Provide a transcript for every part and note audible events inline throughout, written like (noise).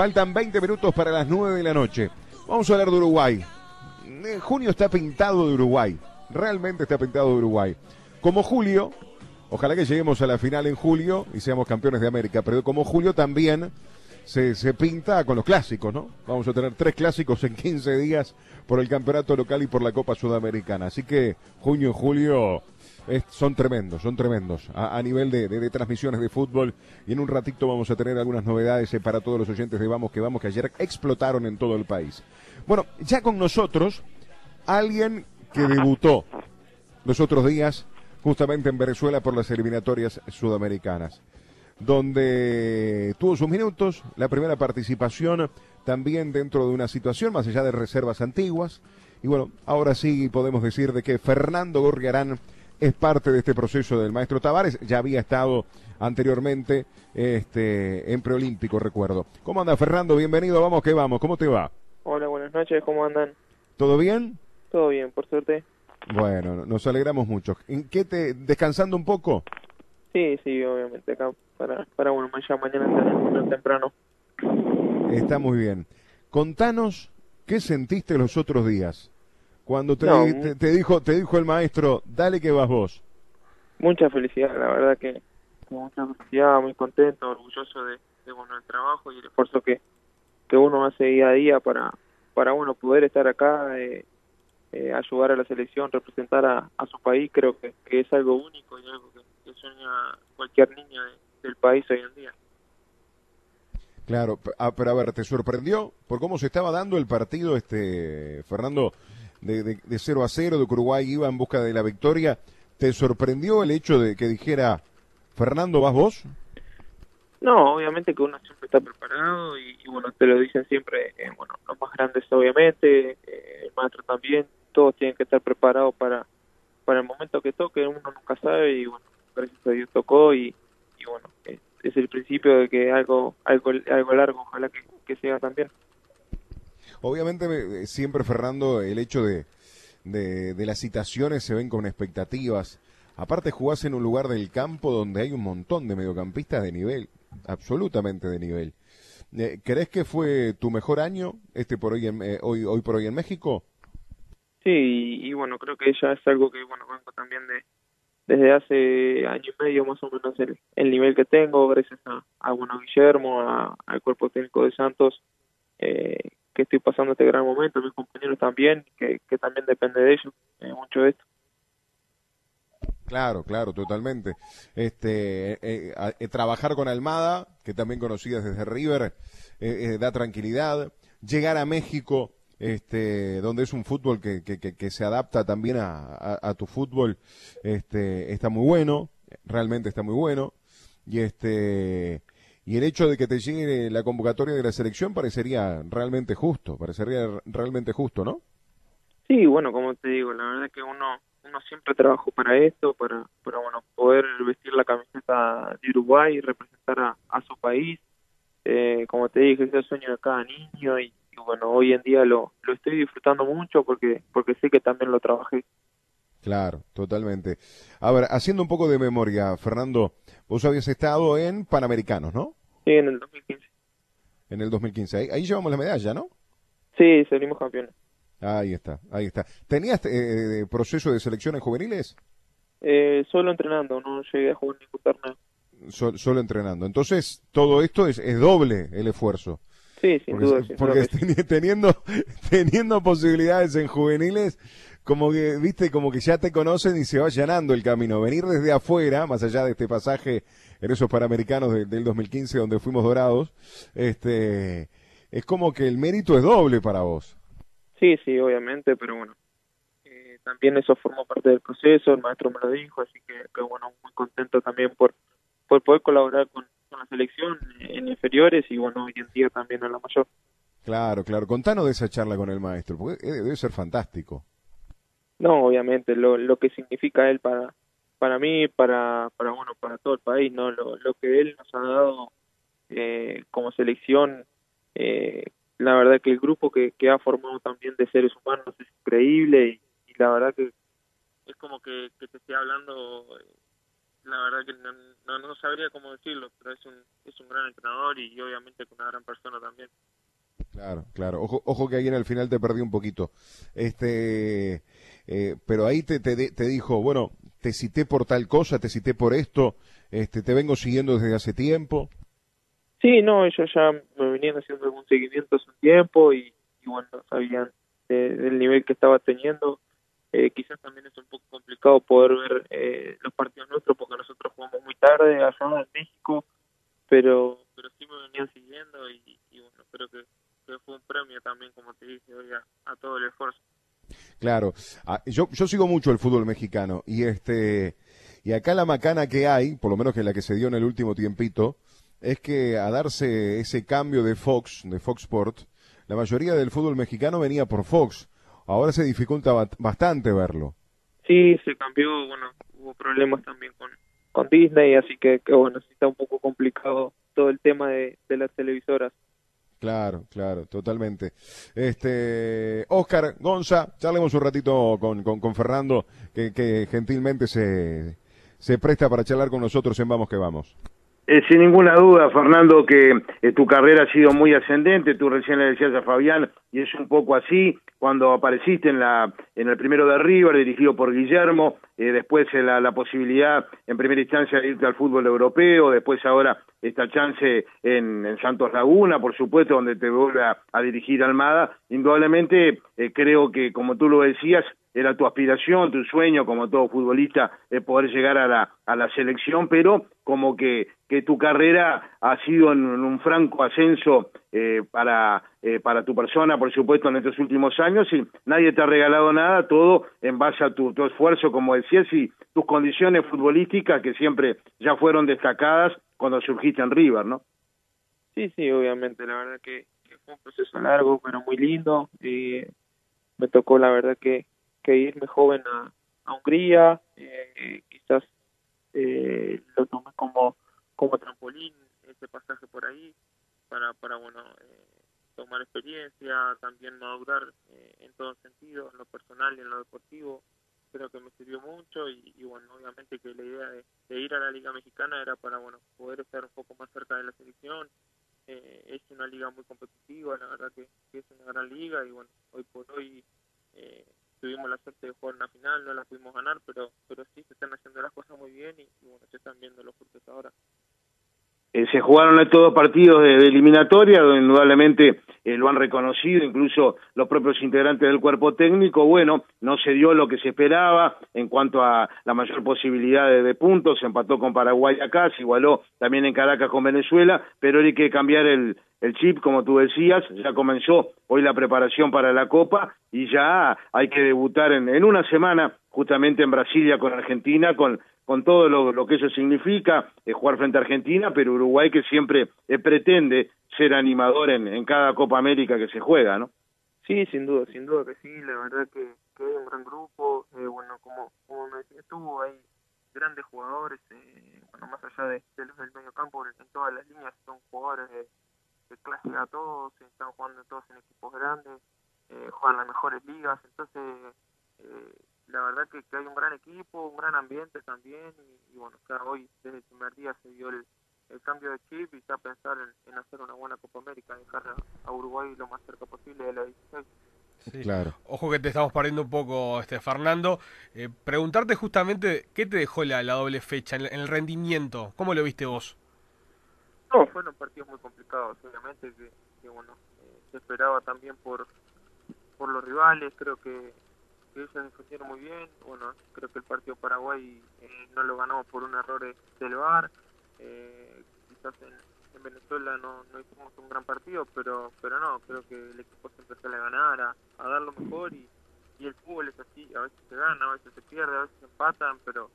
Faltan 20 minutos para las 9 de la noche. Vamos a hablar de Uruguay. Eh, junio está pintado de Uruguay. Realmente está pintado de Uruguay. Como Julio, ojalá que lleguemos a la final en julio y seamos campeones de América, pero como Julio también se, se pinta con los clásicos, ¿no? Vamos a tener tres clásicos en 15 días por el campeonato local y por la Copa Sudamericana. Así que junio julio son tremendos, son tremendos a, nivel de, transmisiones de fútbol. Y en un ratito vamos a tener algunas novedades eh, para todos los oyentes de Vamos que Vamos que ayer explotaron en todo el país. Bueno, ya con nosotros, alguien que debutó los otros días justamente en Venezuela por las eliminatorias sudamericanas, donde tuvo sus minutos, la primera participación también dentro de una situación más allá de reservas antiguas. Y bueno, ahora sí podemos decir de que Fernando Gorriarán es parte de este proceso del maestro Tavares, ya había estado anteriormente este, en preolímpico, recuerdo. ¿Cómo anda Fernando? Bienvenido, vamos que vamos, ¿cómo te va? Hola, buenas noches, ¿cómo andan? ¿Todo bien? Todo bien, por suerte. Bueno, nos alegramos mucho. ¿En qué te descansando un poco? Sí, sí, obviamente acá para para bueno, mañana temprano. Está muy bien. Contanos qué sentiste los otros días. Cuando te, te, dijo te dijo el maestro, dale que vas vos. Mucha felicidad, la verdad que mucha felicidad, muy contento, orgulloso de, bueno, el trabajo y el esfuerzo que, que uno hace día a día para, para bueno, poder estar acá, eh, eh, ayudar a la selección, representar a, su país, creo que, es algo único y algo que, sueña cualquier niño del país hoy en día. Claro, ah, pero a ver, ¿te sorprendió por cómo se estaba dando el partido, este Fernando? De, de, 0 a 0, de Uruguay iba en busca de la victoria. ¿Te sorprendió el hecho de que dijera, Fernando, vas vos? No, obviamente que uno siempre está preparado y, bueno, te lo dicen siempre, eh, bueno, los más grandes obviamente, eh, el maestro también, todos tienen que estar preparados para, para el momento que toque, uno nunca sabe y bueno, gracias a Dios tocó y, bueno, es, el principio de que algo algo algo largo, ojalá que, que sea también. Obviamente, eh, siempre, Fernando, el hecho de, de, las citaciones se ven con expectativas. Aparte, jugás en un lugar del campo donde hay un montón de mediocampistas de nivel, absolutamente de nivel. Eh, ¿Crees que fue tu mejor año este por hoy, eh, hoy, hoy por hoy en México? Sí, y, bueno, creo que ya es algo que, bueno, vengo también de, desde hace año y medio más o menos el, el nivel que tengo, gracias a, a bueno, Guillermo, al cuerpo técnico de Santos, eh, que estoy pasando este gran momento, mis compañeros también, que, también depende de ellos eh, mucho de esto. Claro, claro, totalmente. Este, eh, eh, trabajar con Almada, que también conocías desde River, da tranquilidad. Llegar a México, este, donde es un fútbol que, que, se adapta también a, a, tu fútbol, este, está muy bueno, realmente está muy bueno. Y este, y el hecho de que te llegue la convocatoria de la selección parecería realmente justo, parecería realmente justo, ¿no? Sí, bueno, como te digo, la verdad es que uno uno siempre trabajó para esto, para, para bueno, poder vestir la camiseta de Uruguay y representar a, a su país. Eh, como te dije, es el sueño de cada niño y, bueno, hoy en día lo, lo estoy disfrutando mucho porque, porque sé que también lo trabajé. Claro, totalmente. A ver, haciendo un poco de memoria, Fernando, vos habías estado en Panamericanos, ¿no? Sí, en el 2015. En el 2015. Ahí, llevamos la medalla, ¿no? Sí, salimos campeones. Ahí está, ahí está. ¿Tenías eh, proceso de selección en juveniles? Eh, solo entrenando, no llegué a jugar ningún torneo. solo entrenando. Entonces, todo esto es, es doble el esfuerzo. Sí, sin duda. porque (laughs) teniendo, teniendo posibilidades en juveniles, como que, viste, como que ya te conocen y se va llenando el camino. Venir desde afuera, más allá de este pasaje en esos Panamericanos del 2015 donde fuimos dorados, este, es como que el mérito es doble para vos. Sí, sí, obviamente, pero bueno, eh, también eso formó parte del proceso, el maestro me lo dijo, así que, bueno, muy contento también por, por poder colaborar con, la selección en inferiores y bueno, hoy en día también en la mayor. Claro, claro. Contanos de esa charla con el maestro, porque debe ser fantástico. No, obviamente, lo, que significa él para, para mí, para, para bueno, para todo el país, ¿no? Lo, lo que él nos ha dado eh, como selección, eh, la verdad que el grupo que, que ha formado también de seres humanos es increíble y, la verdad que es como que, que te esté hablando la verdad que no, no, sabría cómo decirlo, pero es un, es un gran entrenador y, obviamente una gran persona también. Claro, claro. Ojo, ojo que alguien al final te perdió un poquito. Este, eh, pero ahí te, te, te, dijo, bueno, te cité por tal cosa, te cité por esto, este, te vengo siguiendo desde hace tiempo. Sí, no, ellos ya me venían haciendo algún seguimiento hace un tiempo y, bueno, sabían del nivel que estaba teniendo. Eh, quizás también es un poco complicado poder ver eh, los partidos nuestros porque nosotros jugamos muy tarde allá en México, pero pero sí me venían siguiendo y, bueno, creo que, fue un premio también, como te dije hoy, a, todo el esfuerzo. Claro, ah, yo, yo sigo mucho el fútbol mexicano y este y acá la macana que hay, por lo menos que la que se dio en el último tiempito, es que a darse ese cambio de Fox, de Fox Sport, la mayoría del fútbol mexicano venía por Fox ahora se dificulta bastante verlo. Sí, se cambió, bueno, hubo problemas también con, con Disney, así que, bueno, sí está un poco complicado todo el tema de, las televisoras. Claro, claro, totalmente. Este, Oscar Gonza, charlemos un ratito con, con, Fernando, que, que gentilmente se, se presta para charlar con nosotros en Vamos que Vamos. Eh, sin ninguna duda, Fernando, que eh, tu carrera ha sido muy ascendente, tú recién le decías a Fabián, y es un poco así, cuando apareciste en, la, en el primero de River, dirigido por Guillermo, eh, después la, la, posibilidad en primera instancia de irte al fútbol europeo, después ahora esta chance en, en Santos Laguna, por supuesto, donde te vuelve a, dirigir Almada, indudablemente creo que, como tú lo decías, era tu aspiración, tu sueño como todo futbolista de poder llegar a la, a la selección, pero como que, que tu carrera ha sido en, un franco ascenso eh, para, eh, para tu persona, por supuesto, en estos últimos años y nadie te ha regalado nada, todo en base a tu esfuerzo, como decías, y tus condiciones futbolísticas que siempre ya fueron destacadas cuando surgiste en River, ¿no? Sí, sí, obviamente, la verdad que, fue un proceso largo, pero muy lindo. y me tocó, la verdad, que, que irme joven a, Hungría, eh, quizás eh, lo tomé como, como trampolín, ese pasaje por ahí, para, para bueno, eh, tomar experiencia, también madurar eh, en todo sentido, en lo personal y en lo deportivo, creo que me sirvió mucho y, bueno, obviamente que la idea de, ir a la Liga Mexicana era para, bueno, poder estar un poco más cerca de la selección, es una liga muy competitiva, la verdad que, que, es una gran liga y bueno, hoy por hoy eh, tuvimos la suerte de jugar una final, no la pudimos ganar, pero pero sí se están haciendo las cosas muy bien y, bueno, se están viendo los frutos ahora. Eh, se jugaron todos partidos de, eliminatoria, donde indudablemente eh, lo han reconocido, incluso los propios integrantes del cuerpo técnico. Bueno, no se dio lo que se esperaba en cuanto a la mayor posibilidad de, puntos, se empató con Paraguay acá, se igualó también en Caracas con Venezuela, pero hay que cambiar el, el chip, como tú decías, ya comenzó hoy la preparación para la Copa y ya hay que debutar en, en una semana justamente en Brasilia con Argentina, con todo lo, que eso significa, eh, jugar frente a Argentina, pero Uruguay que siempre eh, pretende ser animador en, en, cada Copa América que se juega, ¿no? Sí, sin duda, sin duda que sí, la verdad que, que hay un gran grupo, eh, bueno, como, como me decías tú, hay grandes jugadores, bueno, más allá de, los del medio campo, en todas las líneas son jugadores de, de clase a todos, están jugando todos en equipos grandes, juegan las mejores ligas, entonces la verdad que, hay un gran equipo, un gran ambiente también y, bueno, ya hoy desde el primer día se dio el, cambio de chip y ya pensar en, hacer una buena Copa América, dejar a, Uruguay lo más cerca posible de la 16. Sí. Claro. Ojo que te estamos perdiendo un poco, este Fernando. Eh, preguntarte justamente qué te dejó la, doble fecha en, el rendimiento. ¿Cómo lo viste vos? No, fueron partidos muy complicados, obviamente, que, bueno, eh, se esperaba también por, por los rivales. Creo que que ellos defendieron muy bien. Bueno, creo que el partido Paraguay eh, no lo ganamos por un error del VAR. Eh, quizás en, Venezuela no, no, hicimos un gran partido, pero pero no, creo que el equipo siempre sale a ganar, a, a dar lo mejor y, y el fútbol es así, a veces se gana, a veces se pierde, a veces se empatan, pero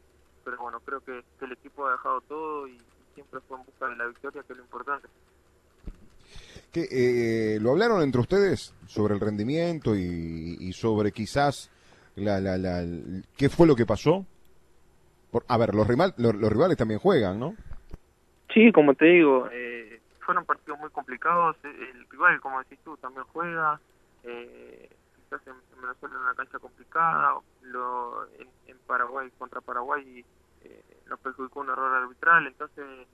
pero bueno, creo que, el equipo ha dejado todo y, siempre fue en busca de la victoria, que es lo importante. ¿Qué, eh, ¿Lo hablaron entre ustedes sobre el rendimiento y, y sobre quizás la, la, la, ¿Qué fue lo que pasó? Por, a ver, los, rival, los, rivales también juegan, ¿no? Sí, como te digo, eh, fueron partidos muy complicados. Eh, el rival, como decís tú, también juega. Eh, quizás en, Venezuela en una cancha complicada. Lo, en, Paraguay, contra Paraguay, eh, nos perjudicó un error arbitral, entonces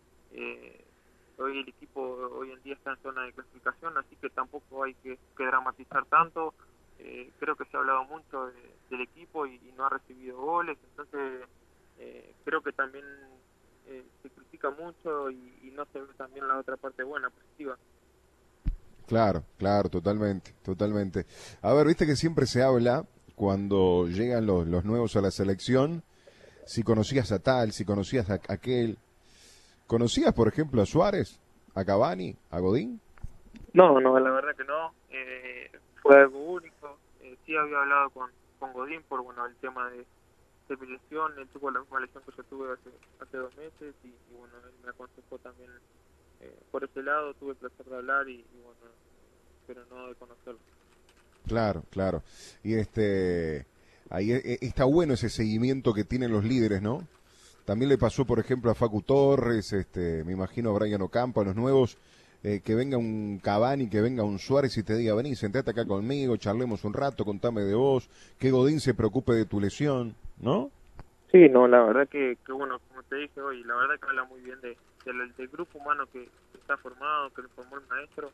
hoy el equipo hoy en día está en zona de clasificación, así que tampoco hay que, dramatizar tanto. creo que se ha hablado mucho del equipo y, no ha recibido goles, entonces creo que también se critica mucho y, y, no se ve también la otra parte buena, positiva. Claro, claro, totalmente, totalmente. A ver, viste que siempre se habla cuando llegan los, los nuevos a la selección, si conocías a tal, si conocías a aquel. ¿Conocías, por ejemplo, a Suárez, a Cavani, a Godín? No, no, la verdad que no. Eh, fue algo único. Eh, sí había hablado con, con Godín por bueno el tema de, de mi lesión. Él tuvo la misma lesión que yo tuve hace, hace dos meses y, bueno, él me aconsejó también eh, por ese lado. Tuve el placer de hablar y, y bueno, pero no de conocerlo. Claro, claro. Y este, ahí e, e, está bueno ese seguimiento que tienen los líderes, ¿no? También le pasó, por ejemplo, a Facu Torres, este, me imagino a Brian Ocampo, a los nuevos, eh, que venga un Cavani, que venga un Suárez y te diga, vení, sentate acá conmigo, charlemos un rato, contame de vos, que Godín se preocupe de tu lesión, ¿no? Sí, no, la verdad que, que bueno, como te dije hoy, la verdad que habla muy bien de, del, grupo humano que, está formado, que lo formó el maestro,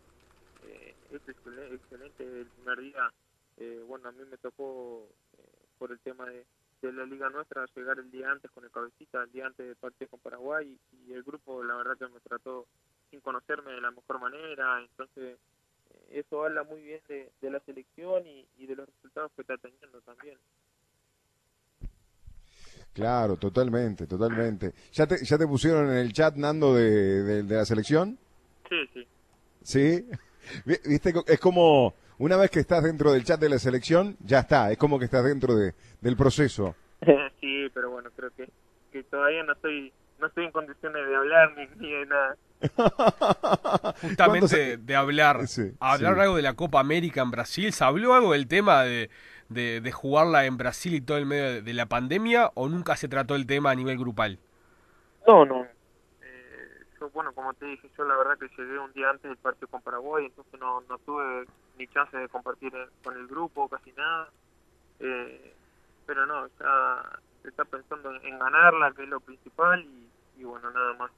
eh, es excelente, el primer día, eh, bueno, a mí me tocó eh, por el tema de, la liga nuestra llegar el día antes con el cabecita, el día antes del partido con Paraguay y, el grupo la verdad que me trató sin conocerme de la mejor manera, entonces eso habla muy bien de, la selección y, de los resultados que está teniendo también. Claro, totalmente, totalmente. ¿Ya te, ya te pusieron en el chat, Nando, de, de la selección? Sí, sí. ¿Sí? (laughs) Viste, es como una vez que estás dentro del chat de la selección, ya está, es como que estás dentro de, del proceso. (laughs) sí, pero bueno, creo que, que todavía no estoy no estoy en condiciones de hablar ni, de nada. (laughs) Justamente de hablar, hablar algo de la Copa América en Brasil, ¿se habló algo del tema de, de, de jugarla en Brasil y todo el medio de la pandemia o nunca se trató el tema a nivel grupal? No, no, bueno, como te dije, yo la verdad que llegué un día antes del partido con Paraguay, entonces no, no tuve ni chance de compartir con el grupo, casi nada. Eh, pero no, está, está pensando en ganarla, que es lo principal, y, bueno, nada más.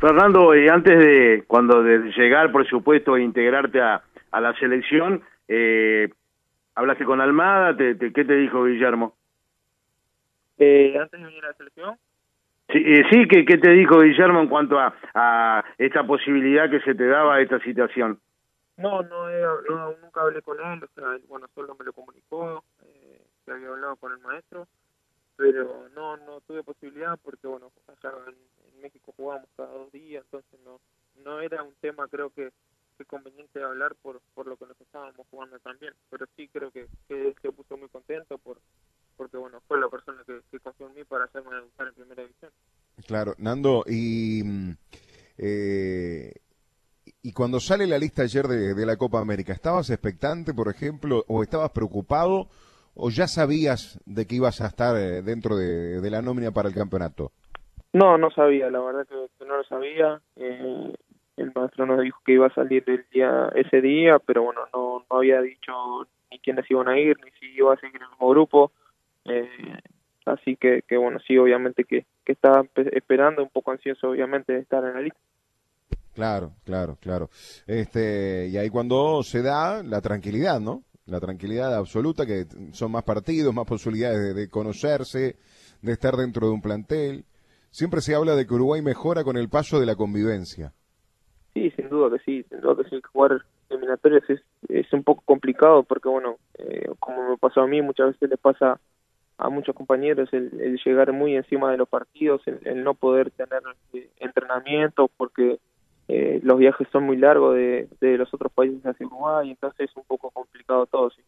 Fernando, y antes de cuando de llegar, por supuesto, e integrarte a, a la selección, eh, ¿hablaste con Almada? Te, ¿Qué te dijo Guillermo? Eh, antes de venir a la selección, Sí, eh, sí ¿qué, te dijo Guillermo en cuanto a, a esta posibilidad que se te daba esta situación? No, no, nunca hablé con él, o sea, bueno, solo me lo comunicó, eh, que había hablado con el maestro, pero no, no tuve posibilidad porque, bueno, allá en, México jugábamos cada dos días, entonces no, no era un tema, creo que, que conveniente hablar por, por lo que nos estábamos jugando también, pero sí creo que, que él se puso muy contento por porque bueno, fue la persona que, confió en mí para hacerme debutar en primera división. Claro, Nando, y, eh, y cuando sale la lista ayer de, la Copa América, ¿estabas expectante, por ejemplo, o estabas preocupado, o ya sabías de que ibas a estar eh, dentro de, la nómina para el campeonato? No, no sabía, la verdad que, no lo sabía. Eh, el maestro nos dijo que iba a salir el día, ese día, pero bueno, no, no había dicho ni quiénes iban a ir, ni si iba a seguir el mismo grupo. Eh, así que, que, bueno, sí, obviamente que, que estaba esperando, un poco ansioso, obviamente, de estar en la lista. Claro, claro, claro. Este, y ahí cuando se da la tranquilidad, ¿no? La tranquilidad absoluta, que son más partidos, más posibilidades de, conocerse, de estar dentro de un plantel. Siempre se habla de que Uruguay mejora con el paso de la convivencia. Sí, sin duda que sí, sin duda que sí. Jugar eliminatorias es, es un poco complicado porque, bueno, eh, como me pasó a mí, muchas veces le pasa a muchos compañeros el, llegar muy encima de los partidos, el, no poder tener eh, entrenamiento porque eh, los viajes son muy largos de, de, los otros países hacia Uruguay, entonces es un poco complicado todo. Sí.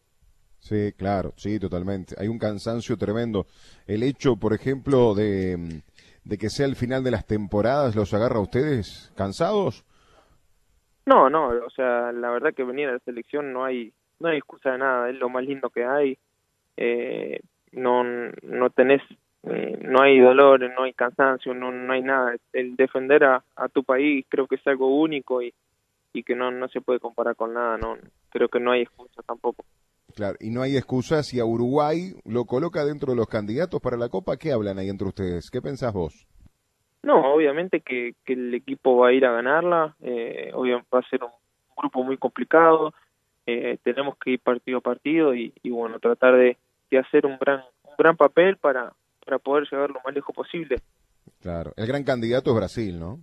sí, claro, sí, totalmente. Hay un cansancio tremendo. El hecho, por ejemplo, de, de que sea el final de las temporadas, ¿los agarra a ustedes cansados? No, no, o sea, la verdad que venir a la selección no hay no hay excusa de nada, es lo más lindo que hay. Eh, no, no tenés, eh, no hay dolor, no hay cansancio, no, no hay nada. El defender a, a tu país creo que es algo único y, y que no, no se puede comparar con nada, no creo que no hay excusa tampoco. Claro, y no hay excusa si a Uruguay lo coloca dentro de los candidatos para la Copa, ¿qué hablan ahí entre ustedes? ¿Qué pensás vos? No, obviamente que, el equipo va a ir a ganarla, eh, obviamente va a ser un grupo muy complicado, eh, tenemos que ir partido a partido y, bueno, tratar de, hacer un gran, un gran papel para, para poder llegar lo más lejos posible. Claro, el gran candidato es Brasil, ¿no?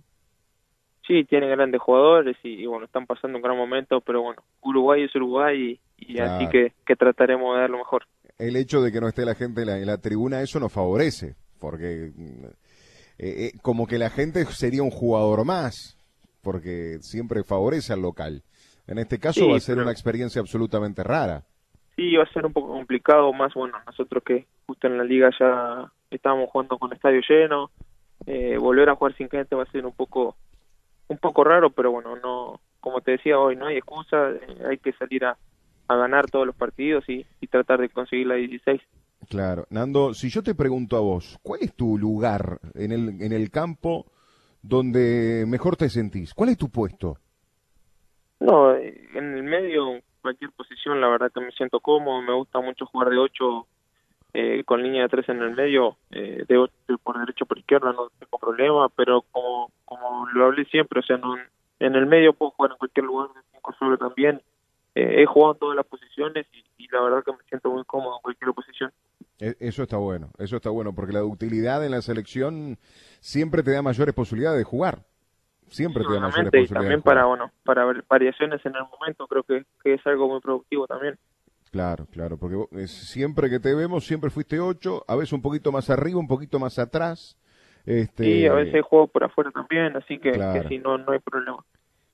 Sí, tiene grandes jugadores y, bueno, están pasando un gran momento, pero bueno, Uruguay es Uruguay y, así que, que, trataremos de dar lo mejor. El hecho de que no esté la gente en la, en la tribuna, eso nos favorece, porque eh, eh, como que la gente sería un jugador más, porque siempre favorece al local. En este caso va a ser una experiencia absolutamente rara. Sí, va a ser un poco complicado, más bueno, nosotros que justo en la liga ya estábamos jugando con estadio lleno, eh, volver a jugar sin gente va a ser un poco un poco raro, pero bueno, no como te decía hoy, no hay excusa, hay que salir a, a ganar todos los partidos y, y tratar de conseguir la 16. Claro. Nando, si yo te pregunto a vos, ¿cuál es tu lugar en el, en el campo donde mejor te sentís? ¿Cuál es tu puesto? No, en el medio, cualquier posición, la verdad que me siento cómodo, me gusta mucho jugar de 8 eh, con línea de 3 en el medio, eh, de 8 por derecho por izquierda, no tengo problema, pero como, lo hablé siempre, o sea, no, en el medio puedo jugar en cualquier lugar de 5 sobre también, eh, he jugado en todas las posiciones y, la verdad que me siento muy cómodo en cualquier posición. E, eso está bueno, eso está bueno, porque la utilidad en la selección siempre te da mayores posibilidades de jugar. Siempre te da mayores posibilidades. Y también para, bueno, para variaciones en el momento creo que, es algo muy productivo también. Claro, claro, porque siempre que te vemos siempre fuiste ocho, a veces un poquito más arriba, un poquito más atrás. Este... Sí, a veces juego por afuera también, así que, que si no, no hay problema.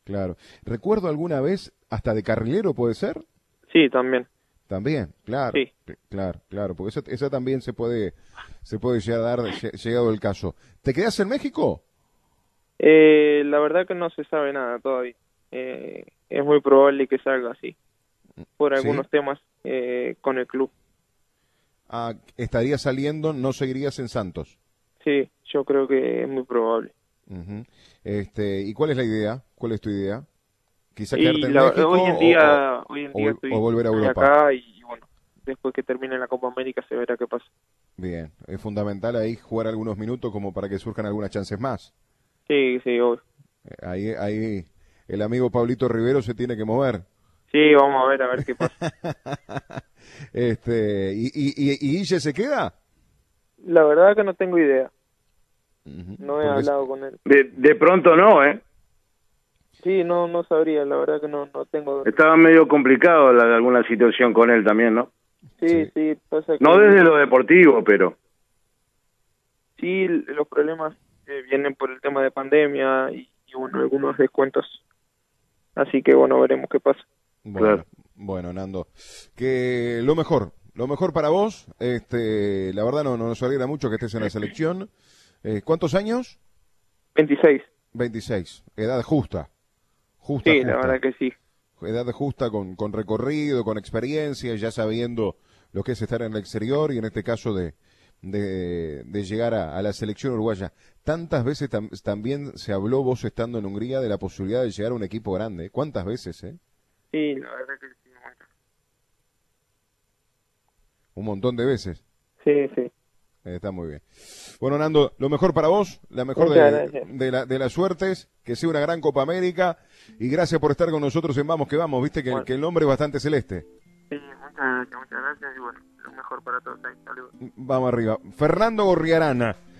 Claro. ¿Recuerdo alguna vez hasta de carrilero, puede ser? Sí, también. También, claro. Sí. Claro, claro, porque esa, también se puede se puede ya dar llegado el caso. ¿Te quedas en México? Eh, la verdad que no se sabe nada todavía. Eh, es muy probable que salga así, por algunos temas eh, con el club. Ah, ¿Estaría saliendo, no seguirías en Santos? Sí, yo creo que es muy probable este, ¿Y cuál es la idea? ¿Cuál es tu idea? Quizá quedarte en México hoy en día, o, hoy en día estoy, volver a Europa. acá y bueno, después que termine la Copa América se verá qué pasa. Bien, es fundamental ahí jugar algunos minutos como para que surjan algunas chances más. Sí, sí, hoy. Eh, ahí, ahí el amigo Pablito Rivero se tiene que mover. Sí, vamos a ver, a ver qué pasa. (laughs) este, ¿y, y, y, y se queda? La verdad que no tengo idea. No he hablado con él. De, pronto no, ¿eh? Sí, no no sabría, la verdad que no no tengo. Estaba medio complicado la, alguna situación con él también, ¿no? Sí, sí, No desde lo deportivo, pero. Sí, los problemas eh, vienen por el tema de pandemia y, bueno, algunos descuentos. Así que bueno, veremos qué pasa. Bueno, bueno, Nando, que lo mejor, lo mejor para vos, este, la verdad no, no nos alegra mucho que estés en la selección. Eh, ¿Cuántos años? 26. 26, edad justa. justa sí, la verdad que sí. Edad justa con, con recorrido, con experiencia, ya sabiendo lo que es estar en el exterior y en este caso de, de, llegar a, la selección uruguaya. Tantas veces también se habló vos estando en Hungría de la posibilidad de llegar a un equipo grande. ¿Cuántas veces, eh? Sí, la verdad que sí. Un montón de veces. Sí, sí. Está muy bien. Bueno, Nando, lo mejor para vos, la mejor de, la, de las suertes, que sea una gran Copa América y gracias por estar con nosotros en Vamos que Vamos, viste que, que el nombre es bastante celeste. Sí, muchas gracias, muchas gracias y bueno, lo mejor para todos. Vamos arriba. Fernando Gorriarana.